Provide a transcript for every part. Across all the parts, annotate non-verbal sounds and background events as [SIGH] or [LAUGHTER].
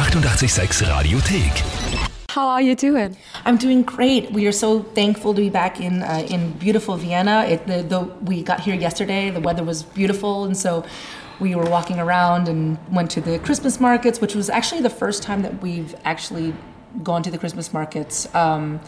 886 Radiothek. How are you doing? I'm doing great. We are so thankful to be back in uh, in beautiful Vienna. It, the, the, we got here yesterday. The weather was beautiful, and so we were walking around and went to the Christmas markets, which was actually the first time that we've actually gone to the Christmas markets um,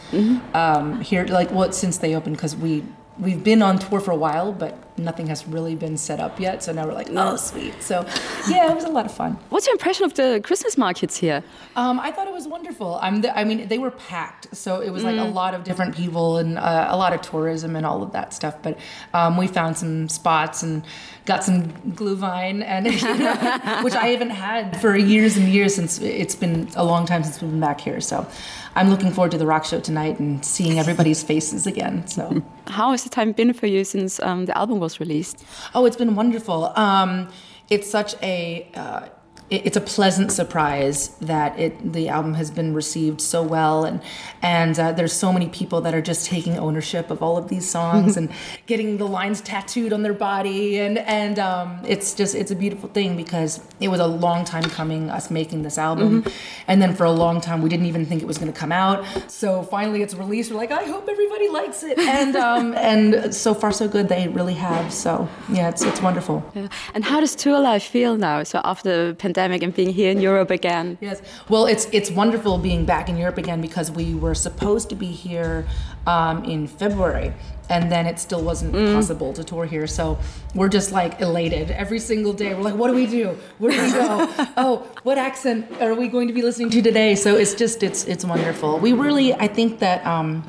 um, here, like what since they opened, because we we've been on tour for a while, but nothing has really been set up yet. So now we're like, oh, sweet. So yeah, it was a lot of fun. What's your impression of the Christmas markets here? Um, I thought it was wonderful. I'm the, I mean, they were packed, so it was like a lot of different people and uh, a lot of tourism and all of that stuff. But um, we found some spots and got some glühwein, and [LAUGHS] you know, which I haven't had for years and years since it's been a long time since we've been back here. So I'm looking forward to the rock show tonight and seeing everybody's faces again. So. [LAUGHS] How has the time been for you since um, the album was released? Oh, it's been wonderful. Um, it's such a uh, it's a pleasant surprise that it the album has been received so well, and and uh, there's so many people that are just taking ownership of all of these songs [LAUGHS] and getting the lines tattooed on their body, and and um, it's just it's a beautiful thing because it was a long time coming us making this album, and then for a long time we didn't even think it was going to come out. So finally it's released. We're like, I hope everybody likes it, [LAUGHS] and um, and so far so good. They really have. So yeah, it's it's wonderful. Yeah. And how does tour life feel now? So after the pandemic and being here in Europe again? Yes. Well, it's it's wonderful being back in Europe again because we were supposed to be here um, in February, and then it still wasn't possible to tour here. So we're just like elated every single day. We're like, what do we do? Where do we go? [LAUGHS] oh, what accent are we going to be listening to today? So it's just it's it's wonderful. We really, I think that. Um,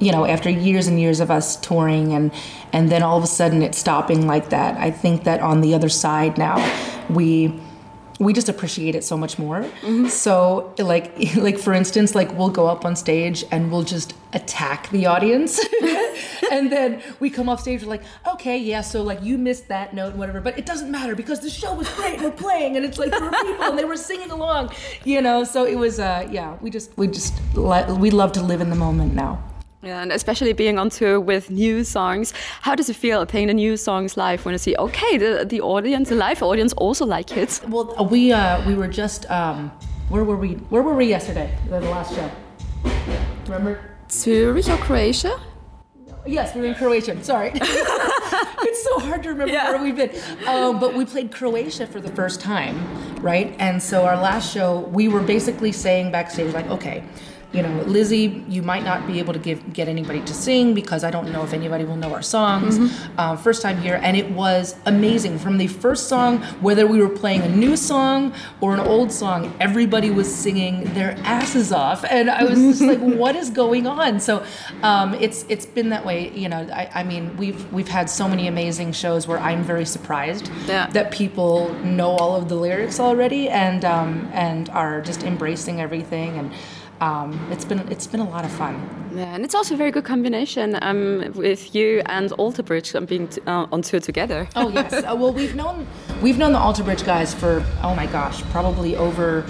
you know, after years and years of us touring and and then all of a sudden it's stopping like that, I think that on the other side now, we we just appreciate it so much more. So like [LAUGHS] like for instance, like we'll go up on stage and we'll just attack the audience. [LAUGHS] and then we come off stage we're like, okay, yeah, so like you missed that note whatever, but it doesn't matter because the show was great. We're playing and it's like there were people and they were singing along, you know. So it was uh yeah, we just we just we love to live in the moment now. Yeah, and especially being on tour with new songs. How does it feel playing the new songs live when you see, okay, the, the audience, the live audience also like it? Well, uh, we uh, we were just um, where were we? Where were we yesterday? The, the last show. Remember? Zurich or Croatia? Yes, we were in Croatia. Sorry, [LAUGHS] [LAUGHS] it's so hard to remember Yeah. where we've been. Um, but we played Croatia for the first time, right? And so our last show, we were basically saying backstage, like, okay. You know, Lzzy, you might not be able to give get anybody to sing because I don't know if anybody will know our songs. Um, first time here, and it was amazing. From the first song, whether we were playing a new song or an old song, everybody was singing their asses off, and I was just like, [LAUGHS] "What is going on?" So, um, it's it's been that way. You know, I, I mean, we've we've had so many amazing shows where I'm very surprised Yeah. that people know all of the lyrics already and um, and are just embracing everything and. Um, it's been it's been a lot of fun. Yeah, and it's also a very good combination um, with you and Alter Bridge um, being t- uh, on tour together. Oh yes. Uh, well, we've known we've known the Alter Bridge guys for oh my gosh, probably over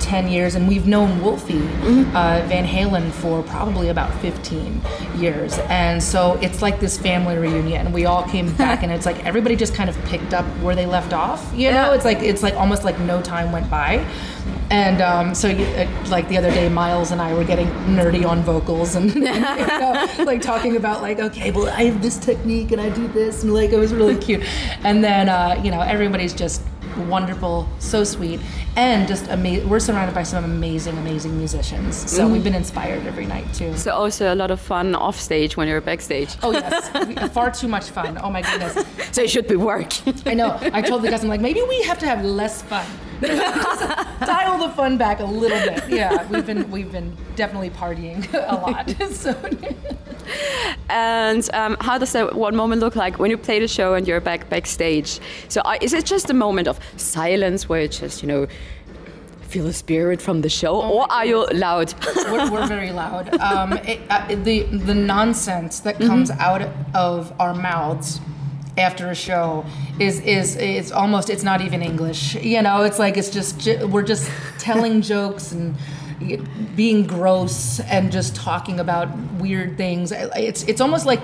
ten years, and we've known Wolfie uh, Van Halen for probably about fifteen years, and so it's like this family reunion. We all came [LAUGHS] back, and it's like everybody just kind of picked up where they left off. You know, Yeah. it's like it's like almost like no time went by. And um, so, uh, like the other day, Myles and I were getting nerdy on vocals and, [LAUGHS] you know, like talking about like, okay, well, I have this technique and I do this, and like it was really cute. And then, uh, you know, everybody's just wonderful, so sweet, and just amazing. We're surrounded by some amazing, amazing musicians. So we've been inspired every night too. So also a lot of fun off stage when you're backstage. Oh yes, [LAUGHS] far too much fun. Oh my goodness. So it should be work. I know. I told the guys, I'm like, maybe we have to have less fun. [LAUGHS] Dial the fun back a little bit. Yeah, we've been we've been definitely partying a lot. [LAUGHS] So and um, how does that one moment look like when you play the show and you're back backstage? So I, is it just a moment of silence where you just you know feel the spirit from the show, or are you loud? [LAUGHS] we're, we're very loud. Um, it, uh, the the nonsense that comes out of our mouths after a show is is is almost it's not even English. You know, it's like it's just we're just telling [LAUGHS] jokes and being gross and just talking about weird things. It's it's almost like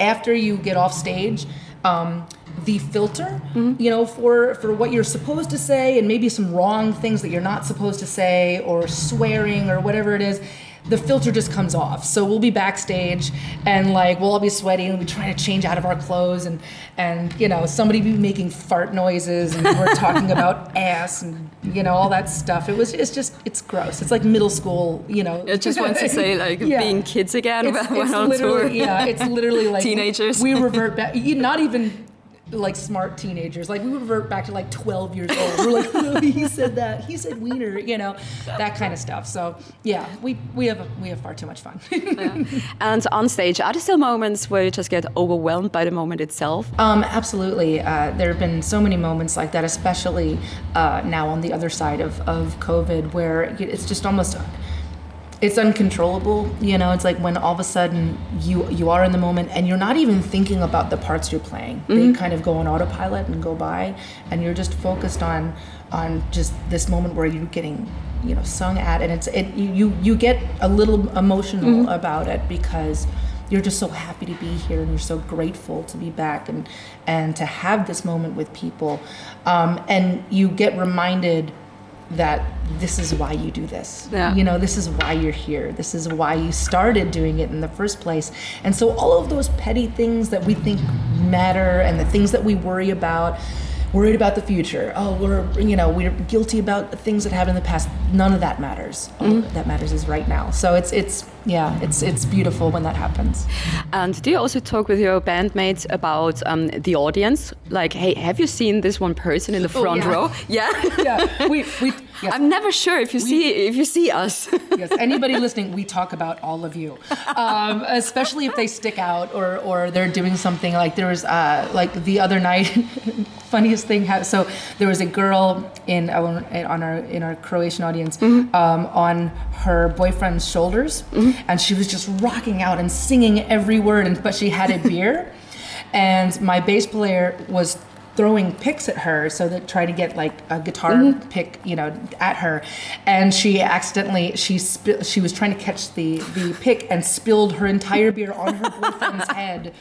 after you get off stage, um, the filter, you know, for for what you're supposed to say and maybe some wrong things that you're not supposed to say or swearing or whatever it is. The filter just comes off. So we'll be backstage and like we'll all be sweaty and we'll be trying to change out of our clothes and and you know somebody be making fart noises and we're [LAUGHS] talking about ass and you know all that stuff. It was it's just it's gross. It's like middle school, you know. I just want to [LAUGHS] say like Yeah. being kids again It's, when it's on tour. literally yeah, it's literally [LAUGHS] like Teenagers. We, we revert back. Not even like smart teenagers. Like we revert back to like 12 years old. We're like, no, he [LAUGHS] said that. He said wiener. You know, that kind of stuff. So yeah, we we have we have far too much fun. [LAUGHS] And on stage, are there still moments where you just get overwhelmed by the moment itself? Um, absolutely. Uh, there have been so many moments like that, especially uh, now on the other side of, of COVID, where it's just almost it's uncontrollable. You know, it's like when all of a sudden you you are in the moment and you're not even thinking about the parts you're playing. They kind of go on autopilot and go by, and you're just focused on on just this moment where you're getting you know sung at, and it's it you you, get a little emotional about it because you're just so happy to be here and you're so grateful to be back and and to have this moment with people um, and you get reminded that this is why you do this. Yeah. you know this is why you're here. This is why you started doing it in the first place. And so all of those petty things that we think matter and the things that we worry about worried about the future oh we're you know we're guilty about things that happened in the past none of that matters all that matters is right now so it's it's yeah it's it's beautiful when that happens And do you also talk with your bandmates about um, the audience? Like, hey, have you seen this one person in the front Oh, yeah. row? [LAUGHS] Yeah. yeah we we yes. I'm never sure if you see if you see us. yes, anybody listening, we talk about all of you, um, especially if they stick out or or they're doing something like there was uh, like the other night. [LAUGHS] funniest thing happened. So there was a girl in our, on our in our Croatian audience um, on her boyfriend's shoulders, and she was just rocking out and singing every word, and but she had a beer, and my bass player was throwing picks at her so that try to get like a guitar pick you know at her. And she accidentally she sp- she was trying to catch the the pick and spilled her entire beer on her boyfriend's [LAUGHS] head.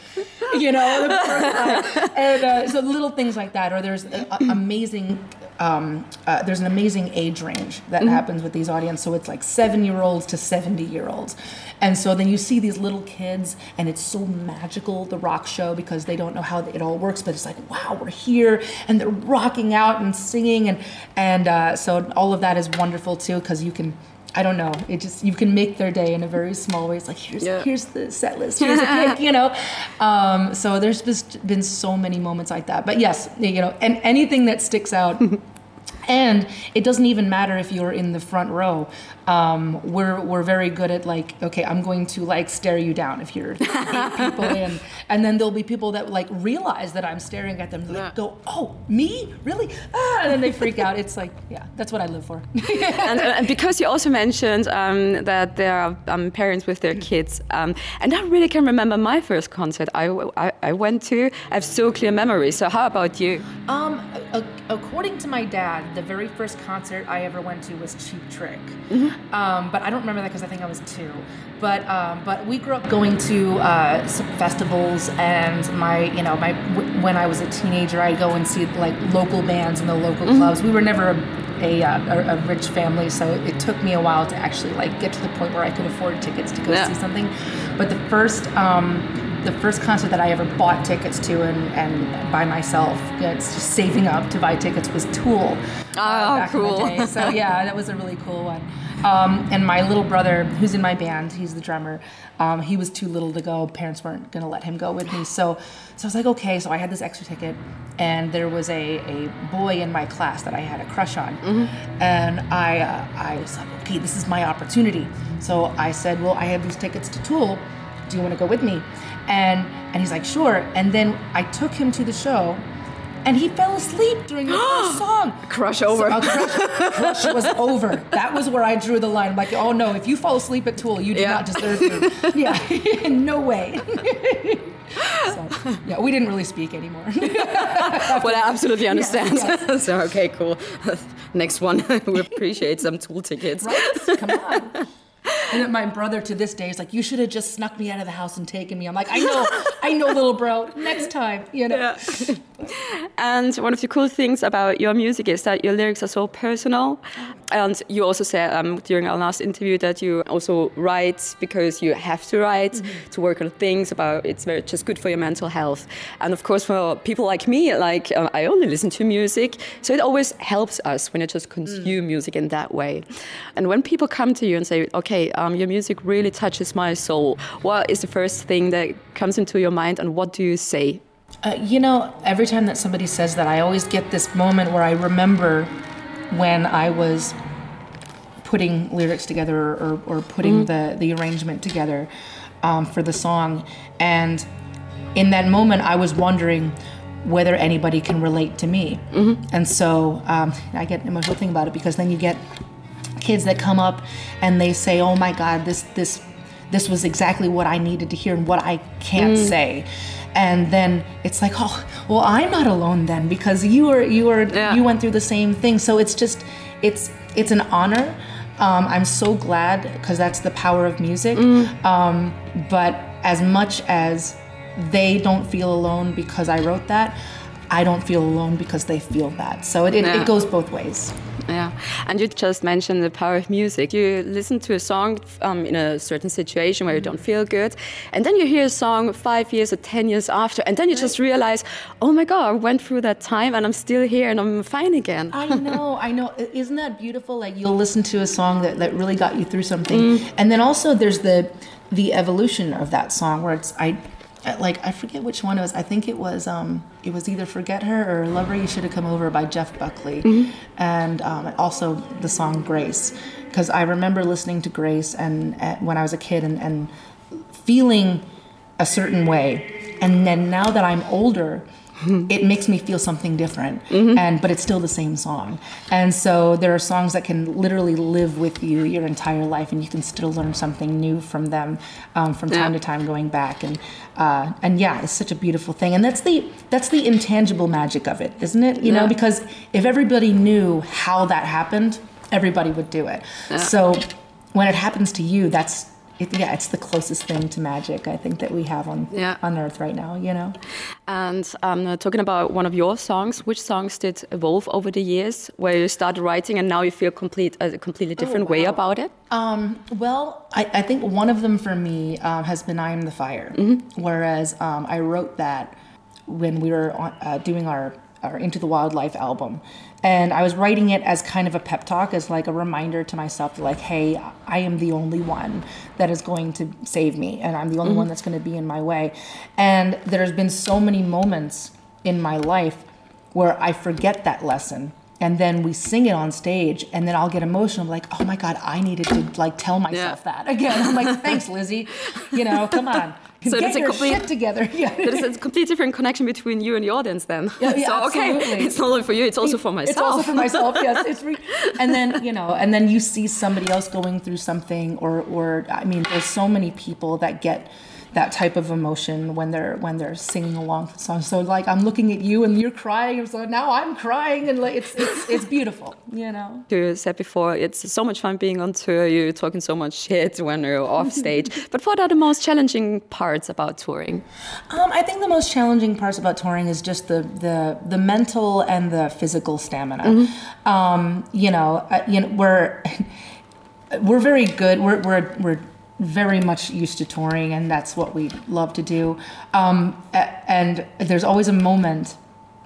You know the first time. and uh, so little things like that or there's a, a- amazing um, uh, there's an amazing age range that happens with these audience so it's like seven year olds to 70 year olds and so then you see these little kids and it's so magical the rock show because they don't know how it all works but it's like wow we're here and they're rocking out and singing and and uh, so all of that is wonderful too because you can I don't know. It just you can make their day in a very small way. It's like here's Yeah. here's the set list, here's a pick, you know. Um, so there's just been so many moments like that. But yes, you know, and anything that sticks out. [LAUGHS] And it doesn't even matter if you're in the front row. Um, we're we're very good at like, okay, I'm going to like stare you down if you're [LAUGHS] eight people in, and then there'll be people that like realize that I'm staring at them, like Yeah. go, oh, me, really? Ah, and then they freak out. It's like, yeah, that's what I live for. [LAUGHS] and, uh, and because you also mentioned um, that there are um, parents with their kids, um, and I really can remember my first concert I, I, I went to. I have so clear memories. So how about you? Um, a- according to my dad, the very first concert I ever went to was Cheap Trick. Um, but I don't remember that because I think I was two. But um, but we grew up going to uh, some festivals, and my you know my w- when I was a teenager, I'd go and see like local bands in the local clubs. We were never a a, uh, a, a rich family, so it took me a while to actually like get to the point where I could afford tickets to go Yeah. see something. But the first um, the first concert that I ever bought tickets to and, and by myself, it's just saving up to buy tickets was Tool. uh, Oh, back in the cool. day. So yeah, [LAUGHS] that was a really cool one. Um, and my little brother, who's in my band, he's the drummer. Um, he was too little to go. Parents weren't gonna let him go with me. So, so I was like, okay. So I had this extra ticket, and there was a, a boy in my class that I had a crush on, and I uh, I was like, okay, this is my opportunity. So I said, well, I have these tickets to Tool. Do you want to go with me? And and he's like, sure. And then I took him to the show. And he fell asleep during the first [GASPS] song. Crush over. So, uh, crush, crush was [LAUGHS] over. That was where I drew the line. I'm like, oh no, if you fall asleep at Tool, you do Yeah. not deserve me. [LAUGHS] Yeah, In [LAUGHS] no way. so, yeah, we didn't really speak anymore. well, I absolutely understand. yes. so okay, cool. Next one, we appreciate some tool tickets. right? Come on. And then my brother to this day is like, you should have just snuck me out of the house and taken me. I'm like, I know, I know, little bro. Next time, you know. Yeah. And one of the cool things about your music is that your lyrics are so personal. And you also said um, during our last interview that you also write because you have to write Mm-hmm. to work on things about it's very just good for your mental health. And of course, for people like me, like uh, I only listen to music, so it always helps us when you just consume music in that way. And when people come to you and say, "Okay, um, your music really touches my soul," what is the first thing that comes into your mind, and what do you say? Uh, you know, every time that somebody says that, I always get this moment where I remember when I was putting lyrics together or, or putting the, the arrangement together um, for the song. And in that moment, I was wondering whether anybody can relate to me. And so um, I get an emotional thing about it because then you get kids that come up and they say, "Oh my God, this this this was exactly what I needed to hear and what I can't say." And then it's like, "Oh, well, I'm not alone then because you were you were Yeah. you went through the same thing." So it's just it's it's an honor. Um, I'm so glad because that's the power of music. Um, but as much as they don't feel alone because I wrote that, I don't feel alone because they feel that. So it, it, Yeah. it goes both ways. Yeah, and you just mentioned the power of music. You listen to a song um, in a certain situation where you don't feel good, and then you hear a song five years or ten years after, and then you just realize, oh my God, I went through that time and I'm still here and I'm fine again. I know, I know. Isn't that beautiful? Like you'll listen to a song that, that really got you through something, and then also there's the the evolution of that song where it's I. Like I forget which one it was. I think it was um, it was either "Forget Her" or "Lover You Should Have Come Over" by Jeff Buckley, and um, also the song "Grace," because I remember listening to Grace and uh, when I was a kid and, and feeling a certain way, and then now that I'm older, [LAUGHS] it makes me feel something different and but it's still the same song. And so there are songs that can literally live with you your entire life and you can still learn something new from them um, from time Yeah. to time going back and uh, and yeah it's such a beautiful thing. And that's the that's the intangible magic of it isn't it? You know because if everybody knew how that happened everybody would do it. So when it happens to you that's it, yeah it's the closest thing to magic i think that we have on Yeah. on earth right now you know And um, uh, talking about one of your songs, which songs did evolve over the years, where you started writing and now you feel complete a completely different way wow. about it? Um, well, I, I think one of them for me um, has been "I Am the Fire," whereas um, I wrote that when we were on, uh, doing our, our Into the Wildlife album, and I was writing it as kind of a pep talk, as like a reminder to myself, like, "Hey, I am the only one that is going to save me, and I'm the only one mm-hmm. that's going to be in my way." And there's been so many moments in my life where I forget that lesson and then we sing it on stage and then I'll get emotional like oh my god I needed to like tell myself that again. I'm like thanks Lzzy. You know come on [LAUGHS] So get it's a your complete- shit together [LAUGHS] yeah [LAUGHS] There's a completely different connection between you and the audience then. Yeah, [LAUGHS] yeah, so, okay, absolutely. it's not only for you, it's also for myself. It's also for myself. Yes, it's re- and then you know, and then you see somebody else going through something, or or I mean, there's so many people that get that type of emotion when they're when they're singing along to the song. So like I'm looking at you and you're crying, and so now I'm crying, and like it's it's it's beautiful, you know. You said before, it's so much fun being on tour. You're talking so much shit when you're off [LAUGHS] stage. but what are the most challenging parts about touring? Um, I think the most challenging parts about touring is just the the the mental and the physical stamina. Um, you know, uh, you know, we're [LAUGHS] we're very good. We're we're we're very much used to touring, and that's what we love to do. Um, and there's always a moment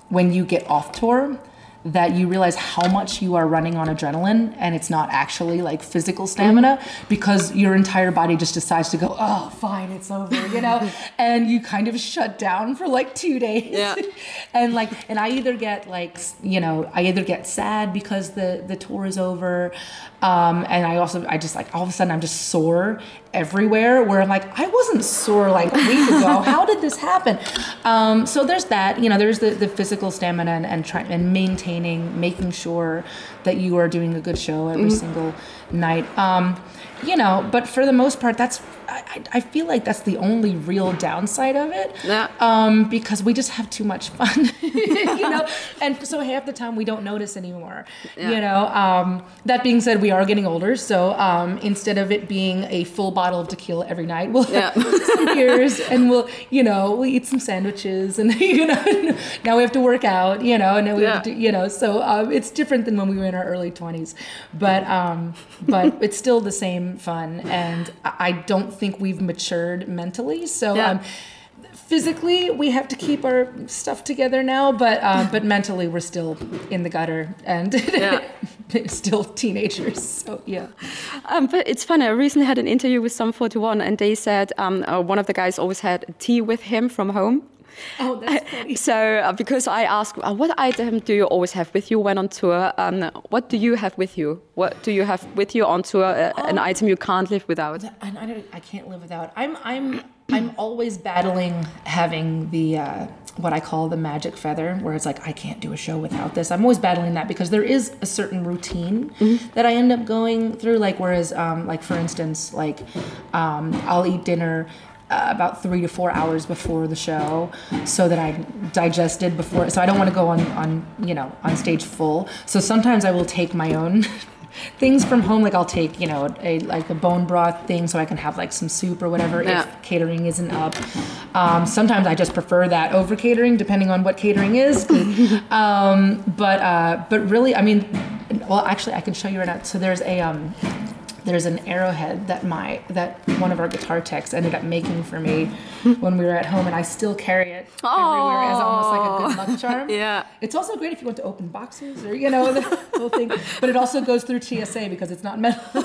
when you get off tour that you realize how much you are running on adrenaline and it's not actually like physical stamina because your entire body just decides to go oh fine it's over you know? [LAUGHS] And you kind of shut down for like two days. Yeah. [LAUGHS] and like and i either get like you know i either get sad because the the tour is over um and i also i just like all of a sudden i'm just sore everywhere where i'm like i wasn't sore like a week ago. [LAUGHS] How did this happen? Um so there's that you know there's the the physical stamina and and trying and maintaining making sure that you are doing a good show every single night. Um you know but for the most part that's I, I feel like that's the only real downside of it. Yeah. Um, because we just have too much fun, [LAUGHS] you know, and so half the time we don't notice anymore. Yeah. You know. Um, that being said, we are getting older, so um, instead of it being a full bottle of tequila every night, we'll Yeah. [LAUGHS] have some beers and we'll, you know, we'll eat some sandwiches and [LAUGHS] you know, now we have to work out, you know, and then we have to, you know, so um, it's different than when we were in our early twenties, but um, but it's still the same fun, and I I don't think we've matured mentally, so. Yeah. Um, physically we have to keep our stuff together now but uh, but [LAUGHS] mentally we're still in the gutter and Yeah. [LAUGHS] still teenagers so yeah Um, but it's funny. I recently had an interview with Sum 41, and they said um, uh, one of the guys always had tea with him from home. Oh that's [LAUGHS] funny So, uh, because I asked, uh, what item do you always have with you when on tour? Um, what do you have with you? What do you have with you on tour? Uh, An item you can't live without? and I, don't, I can't live without. I'm I'm I'm always battling having the uh, what I call the magic feather, where it's like I can't do a show without this. I'm always battling that because there is a certain routine that I end up going through. Like whereas, um, like for instance, like um, I'll eat dinner. Uh, about three to four hours before the show, so that I digested before. So I don't want to go on, on you know on stage full. So sometimes I will take my own [LAUGHS] things from home like i'll take you know a like a bone broth thing so i can have like some soup or whatever Yeah. if catering isn't up um, sometimes i just prefer that over catering depending on what catering is [LAUGHS] um, but uh, but really i mean well actually i can show you right now so there's a um, there's an arrowhead that my that one of our guitar techs ended up making for me when we were at home and i still carry it everywhere as almost like a good luck charm [LAUGHS] Yeah. it's also great if you want to open boxes or you know the whole thing. But it also goes through TSA because it's not metal. [LAUGHS]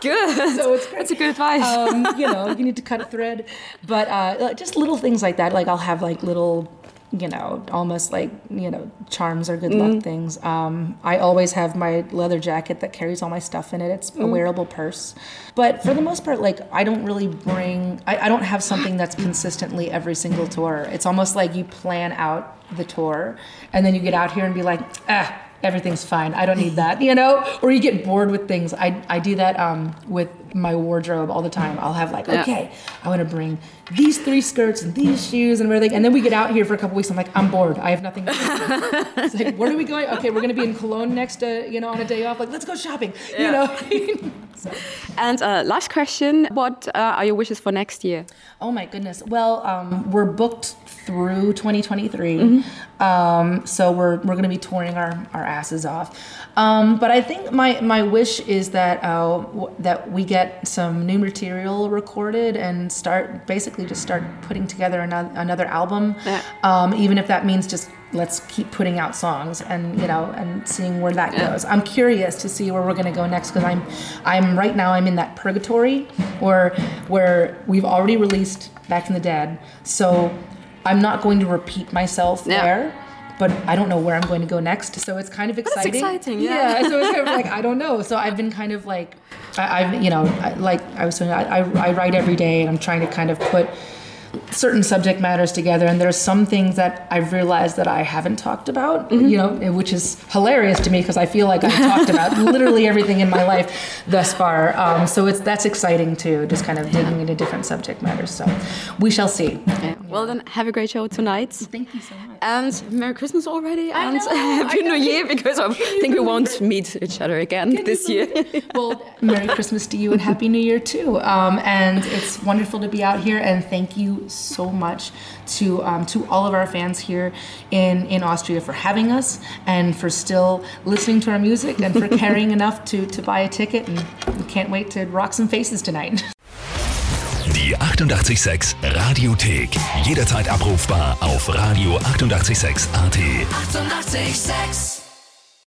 Good. so it's great. That's a good advice. Um, you know, you need to cut a thread, but uh, just little things like that. Like I'll have like little, you know, almost like you know charms or good luck things. Um, I always have my leather jacket that carries all my stuff in it. It's a wearable purse, but for the most part, like I don't really bring. I, I don't have something that's consistently every single tour. It's almost like you plan out the tour, and then you get out here and be like, ah everything's fine. I don't need that, you know? Or you get bored with things. I, I do that um, with my wardrobe all the time. I'll have like, Yeah. okay, I want to bring these three skirts and these shoes and everything. And then we get out here for a couple weeks. I'm like, I'm bored. I have nothing to do. [LAUGHS] it's like, where are we going? Okay, we're going to be in Cologne next, uh, you know, on a day off. Like, let's go shopping, you know? [LAUGHS] so. and uh, last question What uh, are your wishes for next year? Oh my goodness. Well, um, we're booked through 2023. Um, so we're, we're going to be touring our, our asses off. Um, but I think my, my wish is that, uh, w- that we get some new material recorded and start basically just start putting together another, another album. Yeah. Um, even if that means just let's keep putting out songs and you know and seeing where that Yeah. goes. I'm curious to see where we're going to go next because I'm I'm right now I'm in that purgatory where where we've already released Back from the Dead, so I'm not going to repeat myself Yeah. there. But I don't know where I'm going to go next, so it's kind of exciting. it's exciting. exciting, yeah. so it's kind of [LAUGHS] like I don't know. So I've been kind of like, I, I've you know, I, like I was saying, I, I write every day, and I'm trying to kind of put certain subject matters together and there's some things that I've realized that I haven't talked about, Mm-hmm. you know, which is hilarious to me because I feel like I've talked about [LAUGHS] literally everything in my life thus far. Um, so it's that's exciting too, just kind of digging into different subject matters. So we shall see. Yeah. Well, then have a great show tonight. Thank you so much. And Merry Christmas already, I and know, [LAUGHS] Happy. New Year because I think we won't meet each other again this year. well, Merry Christmas to you and Happy New Year too. Um, and it's wonderful to be out here. And thank you so much to um, to all of our fans here in in Austria for having us and for still listening to our music and for [LAUGHS] caring enough to to buy a ticket. And we can't wait to rock some faces tonight. [LAUGHS] Die 886 Radiothek. Jederzeit abrufbar auf radio886.at. 886! 886